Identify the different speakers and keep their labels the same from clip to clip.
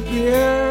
Speaker 1: 别。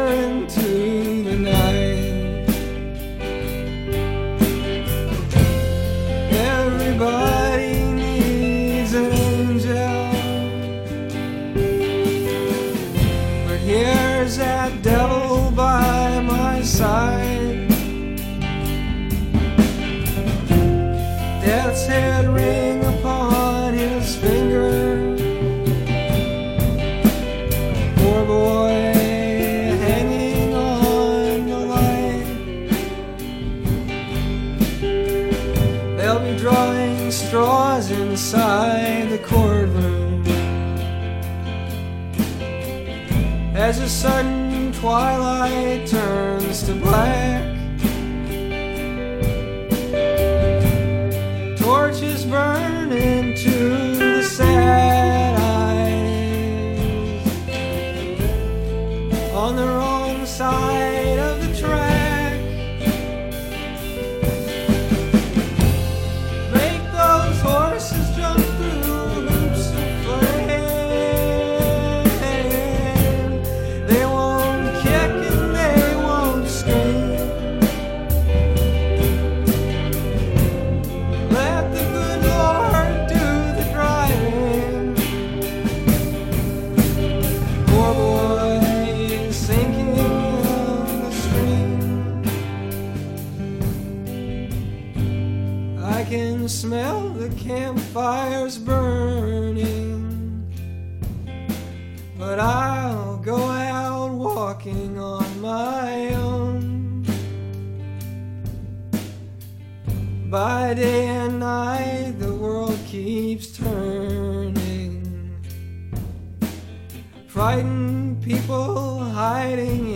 Speaker 1: smell the campfires burning. But I'll go out walking on my own. By day and night, the world keeps turning. Frightened people hiding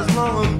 Speaker 2: Nothing is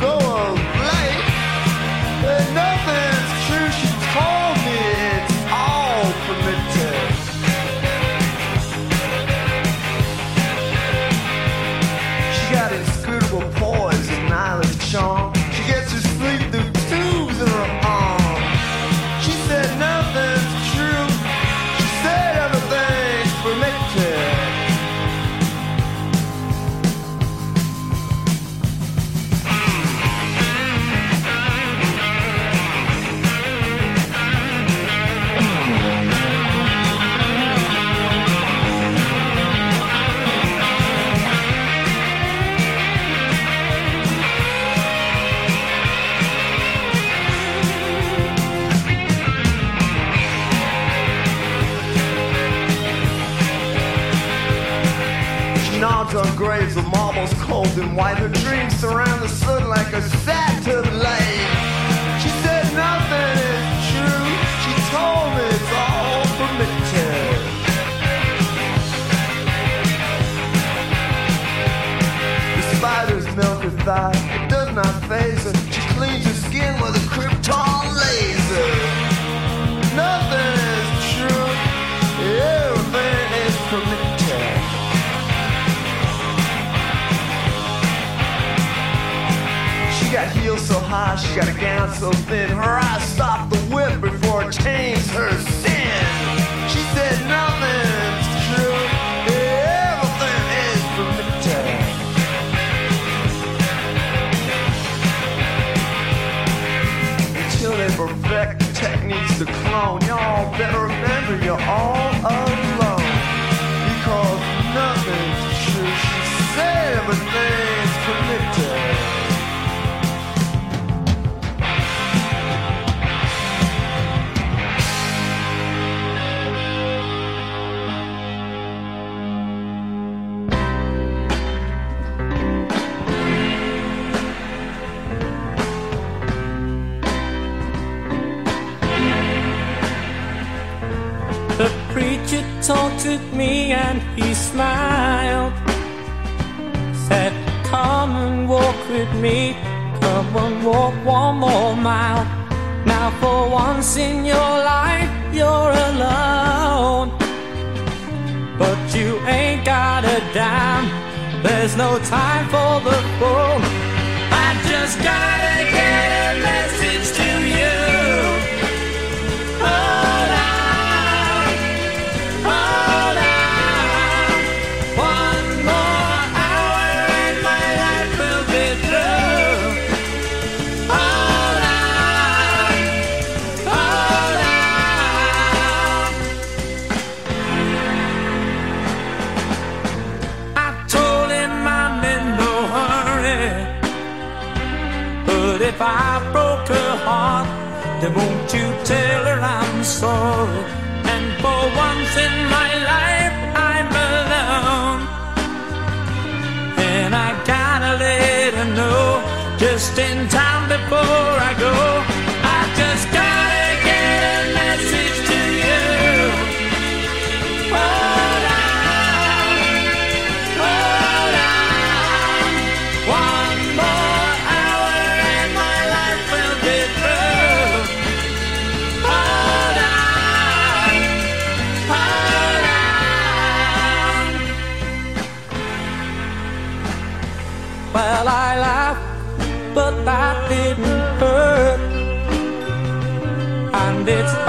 Speaker 2: eyes, she got a gown so thin. Her eyes stopped the whip before it changed her sin. She said nothing's true, everything is permitted. Until they perfect techniques to clone, y'all better remember you're all alone. Because nothing's true, she said everything's
Speaker 3: with me and he smiled. Said, Come and walk with me. Come and walk one more mile. Now, for once in your life, you're alone. But you ain't got a dime. There's no time for the phone. I just gotta then won't you tell her I'm sorry? And for once in my life, I'm alone. And I gotta let her know just in time before I go.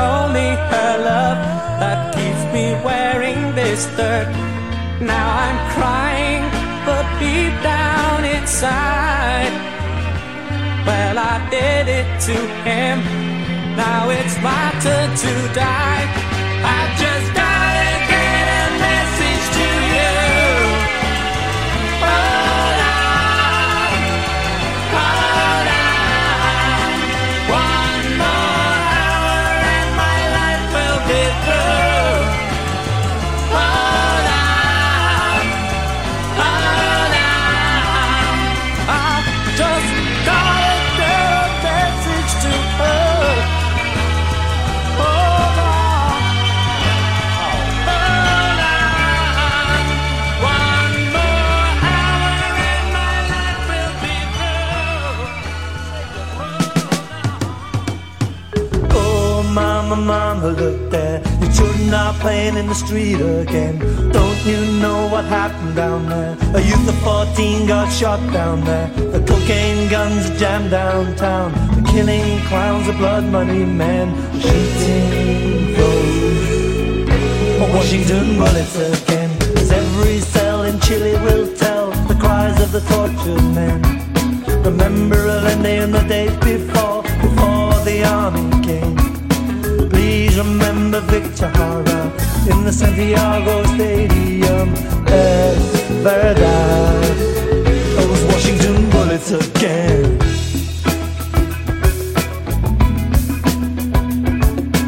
Speaker 3: Only her love that keeps me wearing this dirt. Now I'm crying, but deep down inside, well, I did it to him. Now it's my turn to die.
Speaker 4: Playing in the street again. Don't you know what happened down there? A youth of 14 got shot down there. The cocaine guns are jammed downtown. The killing clowns, the blood money men, shooting those. Washington bullets again. As every cell in Chile will tell the cries of the tortured men. Remember Allende and the days before, before the army came. Please remember Victor the Santiago Stadium. Es verdad, those Washington bullets again.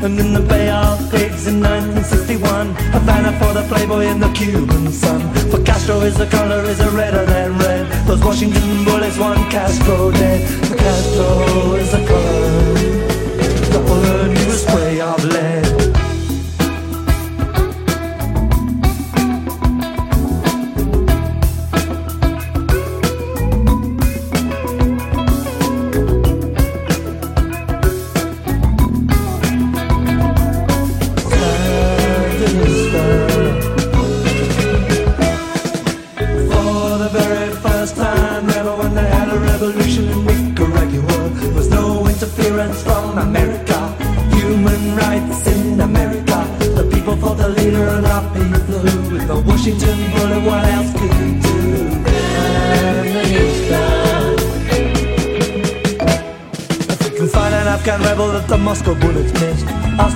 Speaker 4: And in the Bay of Pigs in 1961, Havana for the Playboy and the Cuban sun. For Castro is the color is a redder than red. Those Washington bullets, one Castro dead. For Castro is the color, the new spray of lead.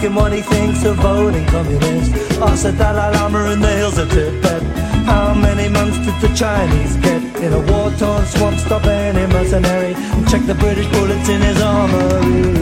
Speaker 5: Him what he thinks of voting communist. Ask the Dalai Lama in the hills of Tibet. How many months did the Chinese get in a war-torn swamp? Stop any mercenary and check the British bullets in his armory.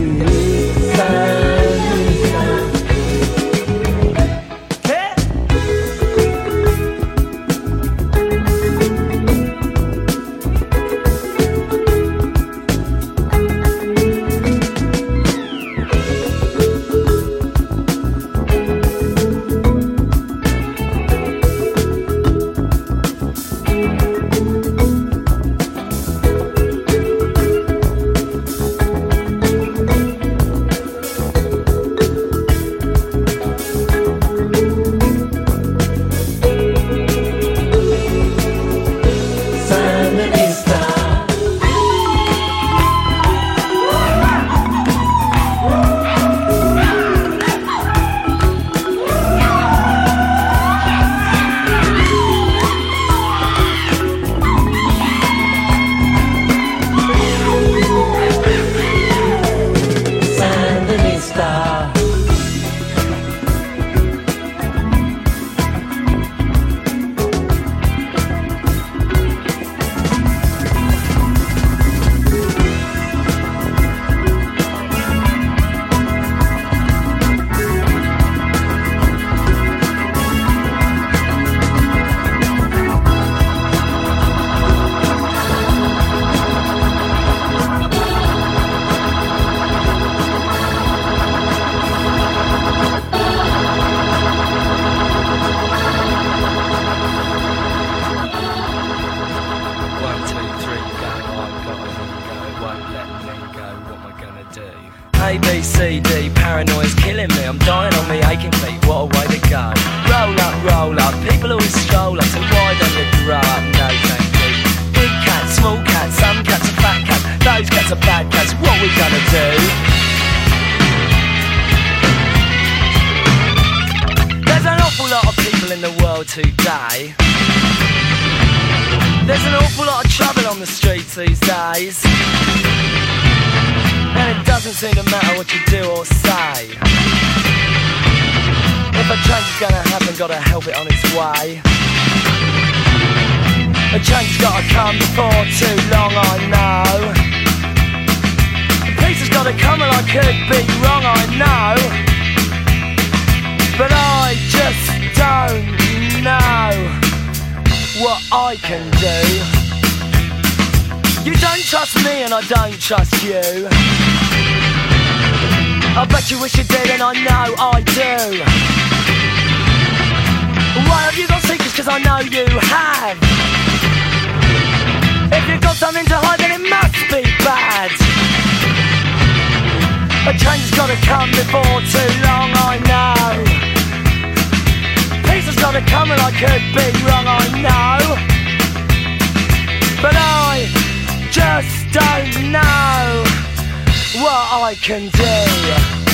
Speaker 6: I don't trust you. I bet you wish you did, and I know I do. Why have you got secrets? Cause I know you have. If you've got something to hide, then it must be bad. A change has gotta come before too long, I know. Peace has gotta come, and I could be wrong, I know. But I just don't know what I can do.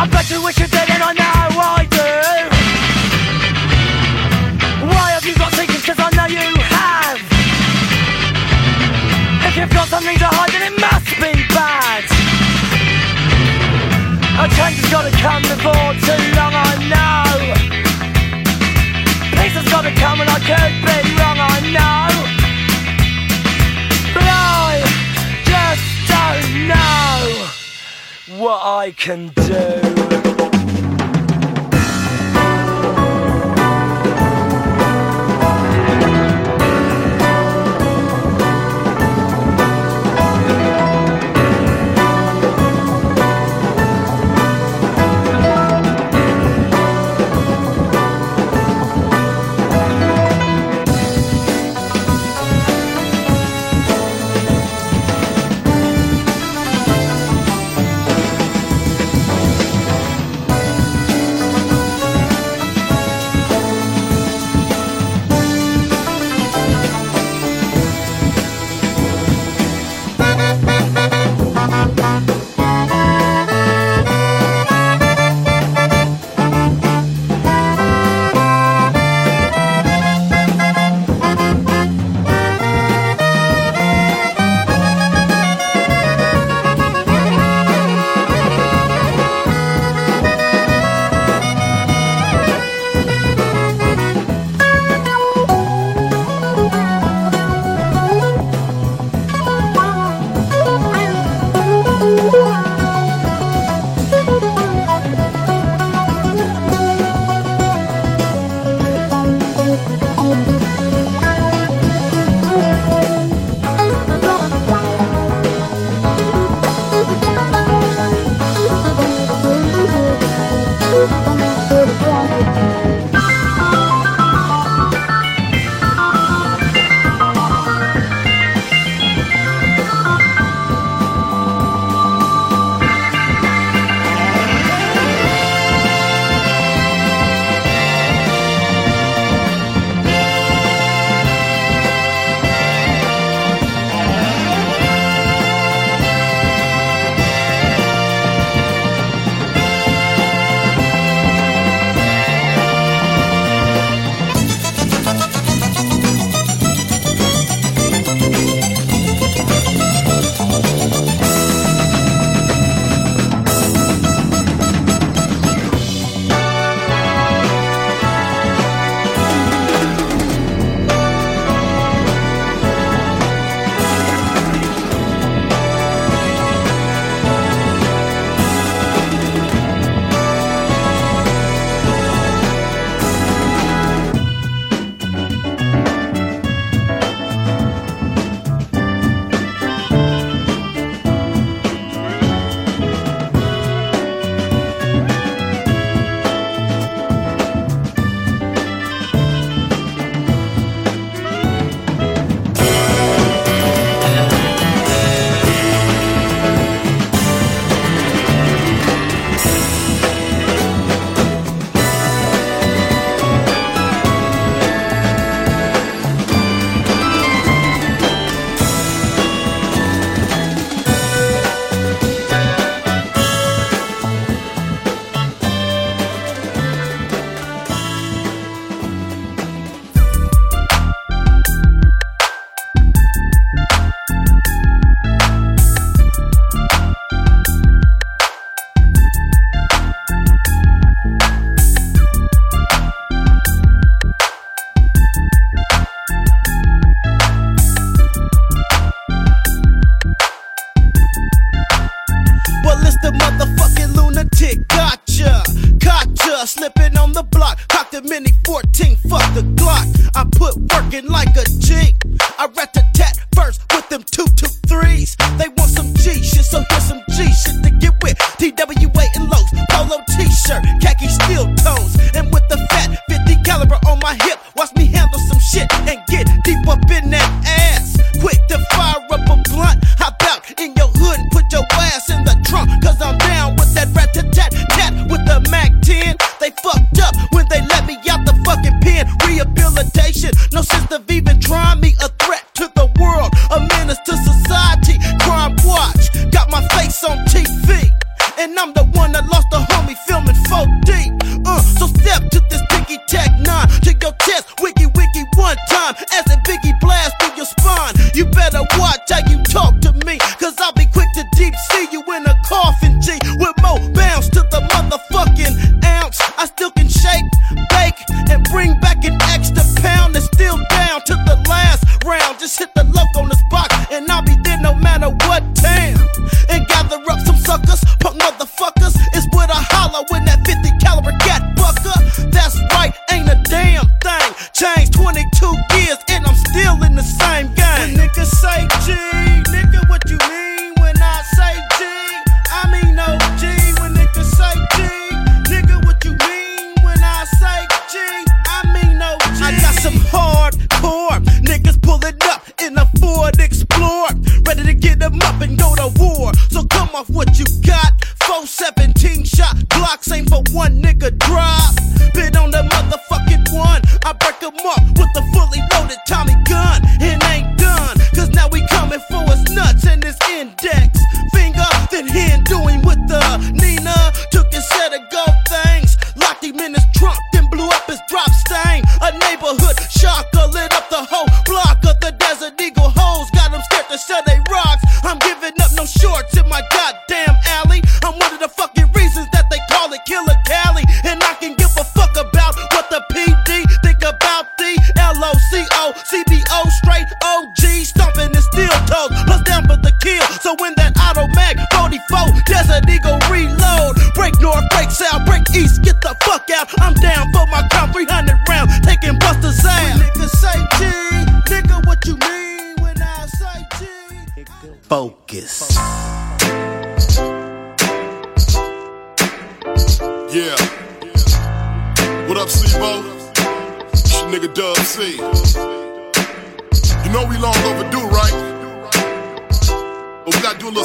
Speaker 6: I bet you wish you didn't, I know I do. Why have you got secrets, cause I know you have. If you've got something to hide, then it must be bad. A change has gotta come before too long, I know.
Speaker 7: Peace has gotta come and I could be wrong, I know. what I can do. Two threes. They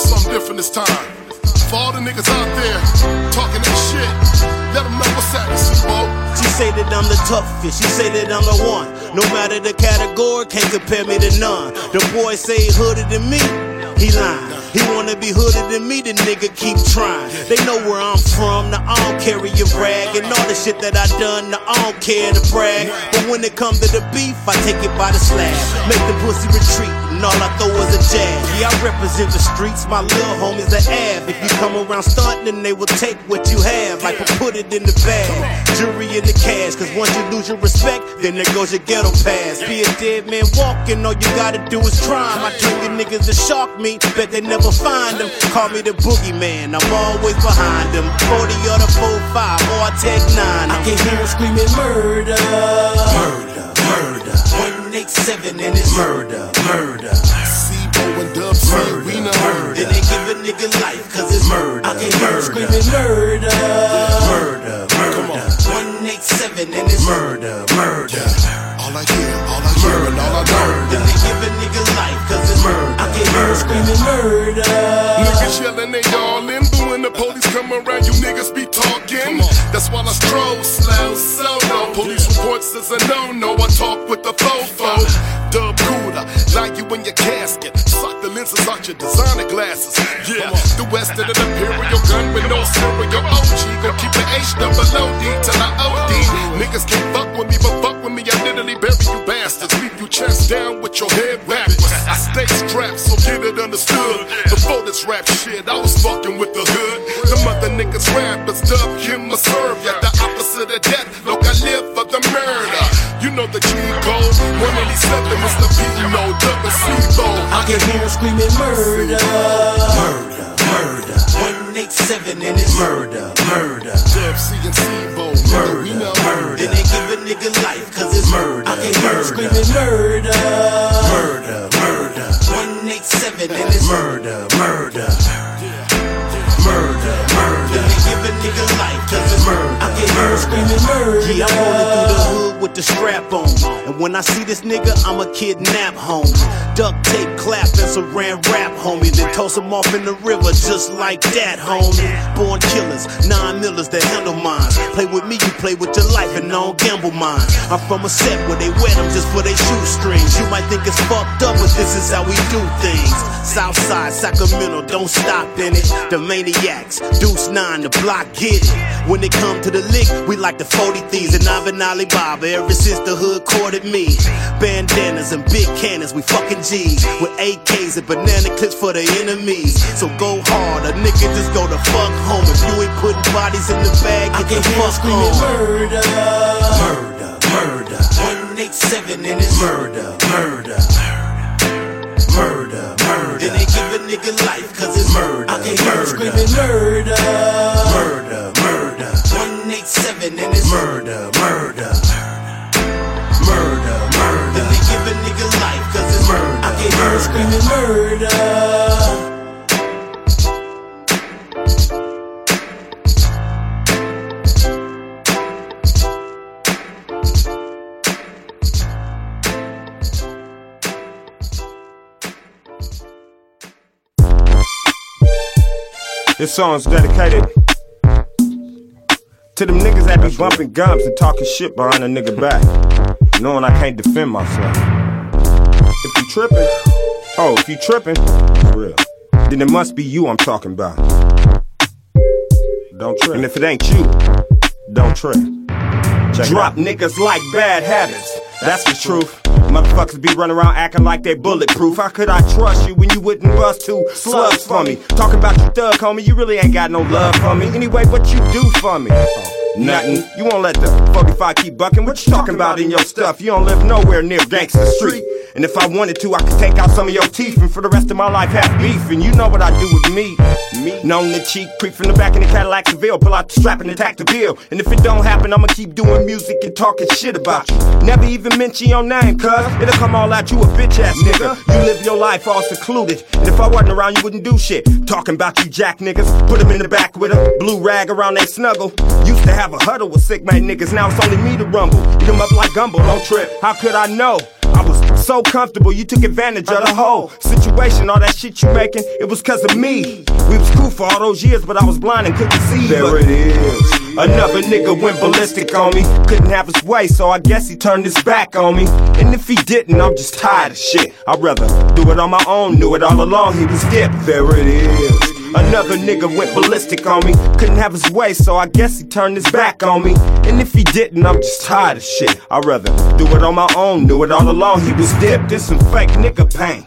Speaker 7: something different this time. For all the niggas out there talking that shit, let them know what's.
Speaker 6: She say that I'm the toughest, she say that I'm the one. No matter the category, can't compare me to none. The boy say he hooded than me, he lying. He wanna be hooded than me, the nigga keep trying. They know where I'm from, now I don't carry a rag. And all the shit that I done, now I don't care to brag. But when it comes to the beef, I take it by the slab. Make the pussy retreat, all I throw is a jab. Yeah, I represent the streets, my little homies the Av. If you come around stunting, then they will take what you have, like I put it in the bag. Jury in the cash, cause once you lose your respect, then there goes your ghetto pass. Be a dead man walking, all you gotta do is crime. I you niggas to shark me, bet they never find them. Call me the boogeyman, I'm always behind them. 40 or the 45, or I take 9. I can hear them screaming murder. Murder, murder. 187 and it's murder, murder.
Speaker 7: C-Bo and Dub C, we know.
Speaker 6: Then they give a nigga life, cause it's murder. I can hear them screaming murder. Murder, murder. 187 and it's murder, murder.
Speaker 7: All I hear, all I hear, and all I know.
Speaker 6: Then they give a nigga life, cause it's murder. I can hear them screaming murder.
Speaker 7: Niggas yelling they all in, but when the police come around, you niggas be That's why I stroll slow, solo. Police reports is a no-no. I talk with the fofo. Dub cooler, like you in your casket. Suck the lenses out your designer glasses. Yeah, the West of the Imperial gun with no serial OG. Gon' keep the H double OD till I OD. Niggas can't fuck with me, but fuck with me. I literally bury you bastards. Leave you chest down with your head backwards. I stay strapped, so get it understood. Before this rap shit, I was fucking with rappers dub him a serve. The opposite of death. Look, I live for the murder. You know the G code. 187 is the P, no double
Speaker 6: I can hear them screaming murder. Murder, murder. 187 and it's murder, murder.
Speaker 7: Dub C and C-Bo,
Speaker 6: Murder, murder. Then they give a nigga life, cause it's
Speaker 5: murder. I
Speaker 6: can hear him
Speaker 5: screaming murder. Murder, murder,
Speaker 6: 187 and it's
Speaker 5: murder,
Speaker 6: murder. Screaming murder.
Speaker 8: Yeah, I'm rolling through the hood the strap on. And when I see this nigga, I'ma kidnap home. Duct tape clap and saran wrap, homie. Then toss him off in the river just like that, homie. Born killers, nine millers that handle mines. Play with me, you play with your life and don't gamble mine. I'm from a set where they wear them just for their shoestrings. You might think it's fucked up, but this is how we do things. Southside, Sacramento, don't stop in it. The maniacs, Deuce 9, the block get it. When it come to the lick, we like the 40 thieves and Ivan Alibaba ever since the hood courted me. Bandanas and big cannons, we fucking G's. With AKs and banana clips for the enemies. So go hard, a nigga just go to fuck home. If you ain't putting bodies in the bag,
Speaker 6: I can
Speaker 8: the
Speaker 6: hear
Speaker 8: fuck
Speaker 6: screaming
Speaker 8: home.
Speaker 6: murder.
Speaker 5: Murder, murder,
Speaker 6: 187 and it's
Speaker 5: murder, murder. Murder, murder.
Speaker 6: Then they give a nigga life, cause it's
Speaker 5: Murder,
Speaker 6: I can hear
Speaker 5: murder.
Speaker 6: screaming murder.
Speaker 5: Murder, murder.
Speaker 6: 187 and it's
Speaker 5: Murder, murder. Murder, Murder.
Speaker 9: This song's dedicated to them niggas that be bumping gums and talking shit behind a nigga back, knowing I can't defend myself. If you tripping, oh, if you tripping, for real, then it must be you I'm talking about. Don't trip. And if it ain't you, don't trip. Check Drop niggas like bad habits. That's the truth. Motherfuckers be running around acting like they bulletproof. How could I trust you when you wouldn't bust two slugs for me? Talking about you thug, homie, you really ain't got no love for me. Anyway, what you do for me? Nothing. You won't let the 45 keep bucking. What you talking about in your stuff? You don't live nowhere near Gangsta Street. And if I wanted to, I could take out some of your teeth and for the rest of my life have beef. And you know what I do with me. Me. Known the cheek, creep from the back in the Cadillac Seville, pull out the strap and attack the bill. And if it don't happen, I'ma keep doing music and talking shit about you. Never even mention your name, cuz it'll come all out you a bitch ass nigga. You live your life all secluded. And if I wasn't around, you wouldn't do shit. Talking about you jack niggas, put them in the back with a blue rag around they snuggle. Used to have a huddle with sick man niggas, now it's only me to rumble. Eat them up like gumbo, don't trip. How could I know? I was so comfortable, you took advantage of the whole situation. All that shit you making, it was cause of me. We was cool for all those years, but I was blind and couldn't see. There it is. Another nigga went ballistic on me. Couldn't have his way, so I guess he turned his back on me. And if he didn't, I'm just tired of shit. I'd rather do it on my own, knew it all along, he was dipped. There it is. Another nigga went ballistic on me. Couldn't have his way, so I guess he turned his back on me. And if he didn't, I'm just tired of shit. I'd rather do it on my own, knew it all along. He was dipped in some fake nigga pain.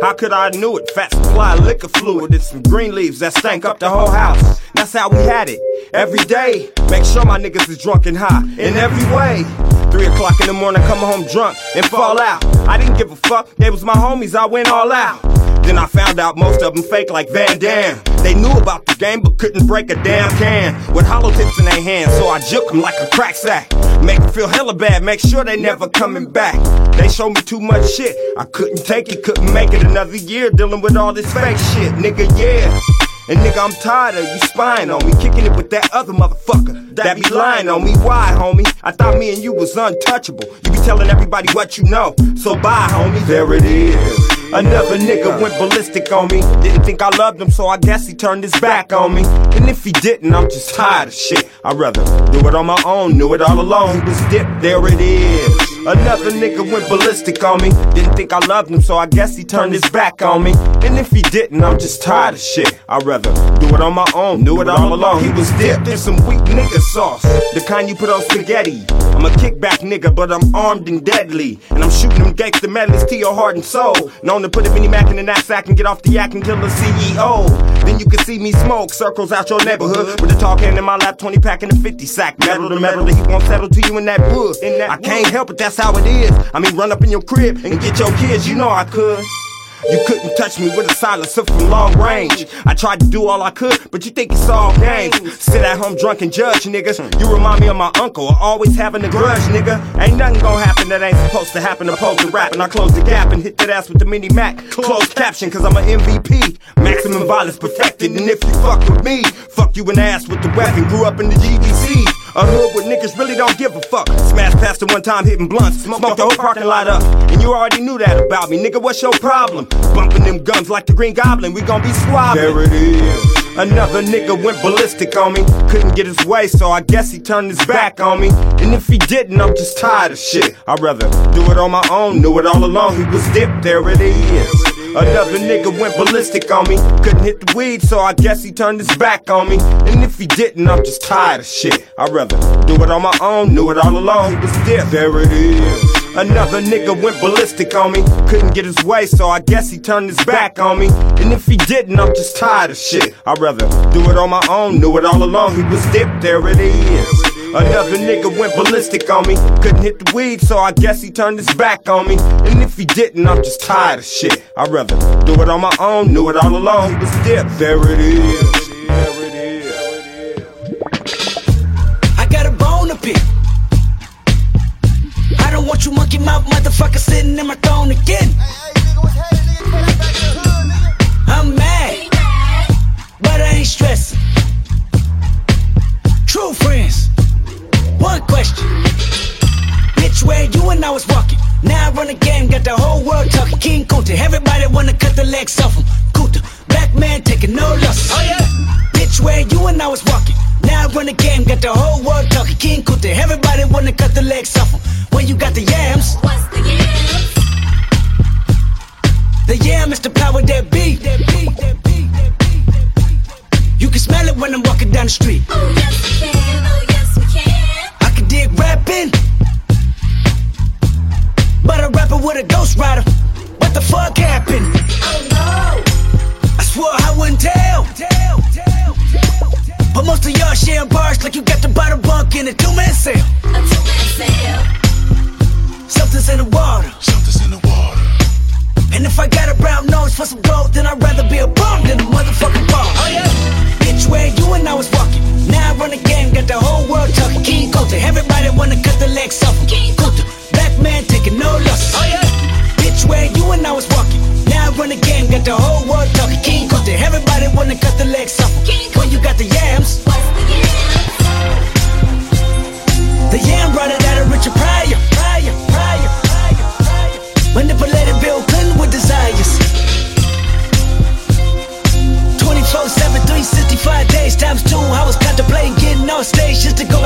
Speaker 9: How could I knew it? Fat supply liquor fluid and some green leaves that stank up the whole house. That's how we had it. Every day, make sure my niggas is drunk and high in every way. Three o'clock in the morning, come home drunk and fall out. I didn't give a fuck, they was my homies, I went all out. Then I found out most of them fake like Van Damme. They knew about the game but couldn't break a damn can with hollow tips in their hands. So I juke them like a crack sack. Make them feel hella bad, make sure they never coming back. They showed me too much shit. I couldn't take it, couldn't make it another year dealing with all this fake shit, nigga. Yeah. And nigga, I'm tired of you spying on me, kicking it with that other motherfucker that be lying on me. Why, homie? I thought me and you was untouchable. You be telling everybody what you know, so bye, homie. There it is. Another nigga went ballistic on me. Didn't think I loved him, so I guess he turned his back on me. And if he didn't, I'm just tired of shit. I'd rather do it on my own, knew it all along. He was dipped, there it is. Another nigga went ballistic on me. Didn't think I loved him, so I guess he turned his back on me. And if he didn't, I'm just tired of shit. I'd rather do it on my own, knew it all along. He was dipped in some weak nigga sauce, the kind you put on spaghetti. I'm a kickback nigga, but I'm armed and deadly. And I'm shooting them gangster medleys to your heart and soul. Known to put a mini mac in the knapsack and get off the yak and kill the CEO. Then you can see me smoke circles out your neighborhood with a tall can in my lap, 20 pack in a 50 sack. Metal to metal, the heat won't settle to you in that wood. I can't help it, that's how it is. I mean, run up in your crib and get your kids, you know I could. You couldn't touch me with a silencer from long range. I tried to do all I could, but you think it's all games. Sit at home drunk and judge niggas. You remind me of my uncle, always having a grudge, nigga. Ain't nothing gonna happen that ain't supposed to happen. Opposed to rap, and I close the gap and hit that ass with the mini Mac. Closed caption, cause I'm an MVP. Maximum violence perfected, and if you fuck with me, fuck you an ass with the weapon. Grew up in the GDC. A hood where niggas really don't give a fuck. Smash past it one time, hitting blunts. Smoke the whole parking lot up. And you already knew that about me. Nigga, what's your problem? Bumping them guns like the Green Goblin. We gon' be swabbing. There it is. Another nigga went ballistic on me. Couldn't get his way, so I guess he turned his back on me. And if he didn't, I'm just tired of shit. I'd rather do it on my own. Knew it all along. He was dipped. There it is. Another nigga went ballistic on me. Couldn't hit the weed, so I guess he turned his back on me. And if he didn't, I'm just tired of shit. I'd rather do it on my own. Knew it all along. He was dipped. There it is. Another nigga went ballistic on me. Couldn't get his way, so I guess he turned his back on me. And if he didn't, I'm just tired of shit. I'd rather do it on my own. Knew it all along. He was dipped. There it is. Another nigga went ballistic on me. Couldn't hit the weed, so I guess he turned his back on me. And if he didn't, I'm just tired of shit. I'd rather do it on my own. Knew it all along. But still. There it is. There it is.
Speaker 10: I got a bone to pick. I don't want you monkey mouth motherfucker sitting in my throne again. I'm mad, but I ain't stressing. True friends. One question. Bitch, where you and I was walking. Now I run the game, got the whole world talking. King Kunta, everybody wanna cut the legs off him. Kunta, black man taking no losses. Oh yeah. Bitch, where you and I was walking. Now I run the game, got the whole world talking. King Kunta, everybody wanna cut the legs off him. When you got the yams.
Speaker 11: What's the yams?
Speaker 10: The yam is the power that be. That be, that be, that be, that be. You can smell it when I'm walking down the street.
Speaker 11: Oh yes we can, oh yes we can.
Speaker 10: I can dig rapping. But a rapper with a ghost rider. What the fuck happened?
Speaker 11: Oh no,
Speaker 10: I swore I wouldn't tell. But most of y'all sharing bars like you got the bottom bunk in a two-man cell.
Speaker 11: a two-man sale.
Speaker 10: Something's in the water.
Speaker 7: Something's in the water.
Speaker 10: And if I got a brown nose for some gold, then I'd rather be a bum than a motherfucking bum. Oh yeah. Bitch, where you and I was walking. Now I run the game, got the whole world talking. King Kunta, everybody wanna cut the legs off.
Speaker 11: King
Speaker 10: Kunta, black man taking no losses. Oh yeah. Bitch, where you and I was walking. Now I run the game, got the whole world talking. King Kunta, everybody wanna cut the legs off. When you got the yams,
Speaker 11: the
Speaker 10: yam brought it out of Richard Pryor. Pryor, Pryor, Pryor, Pryor. Manipulated off stage just to go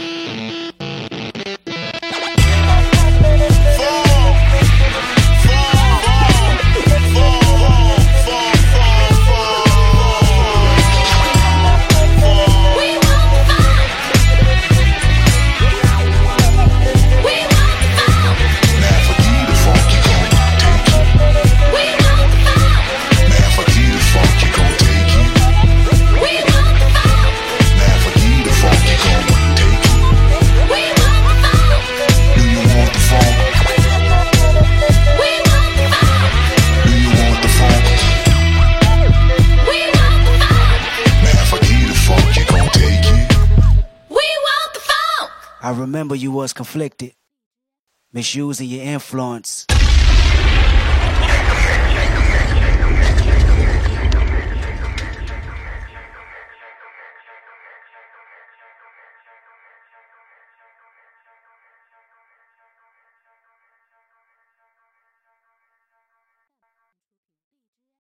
Speaker 10: Remember you was conflicted, misusing your influence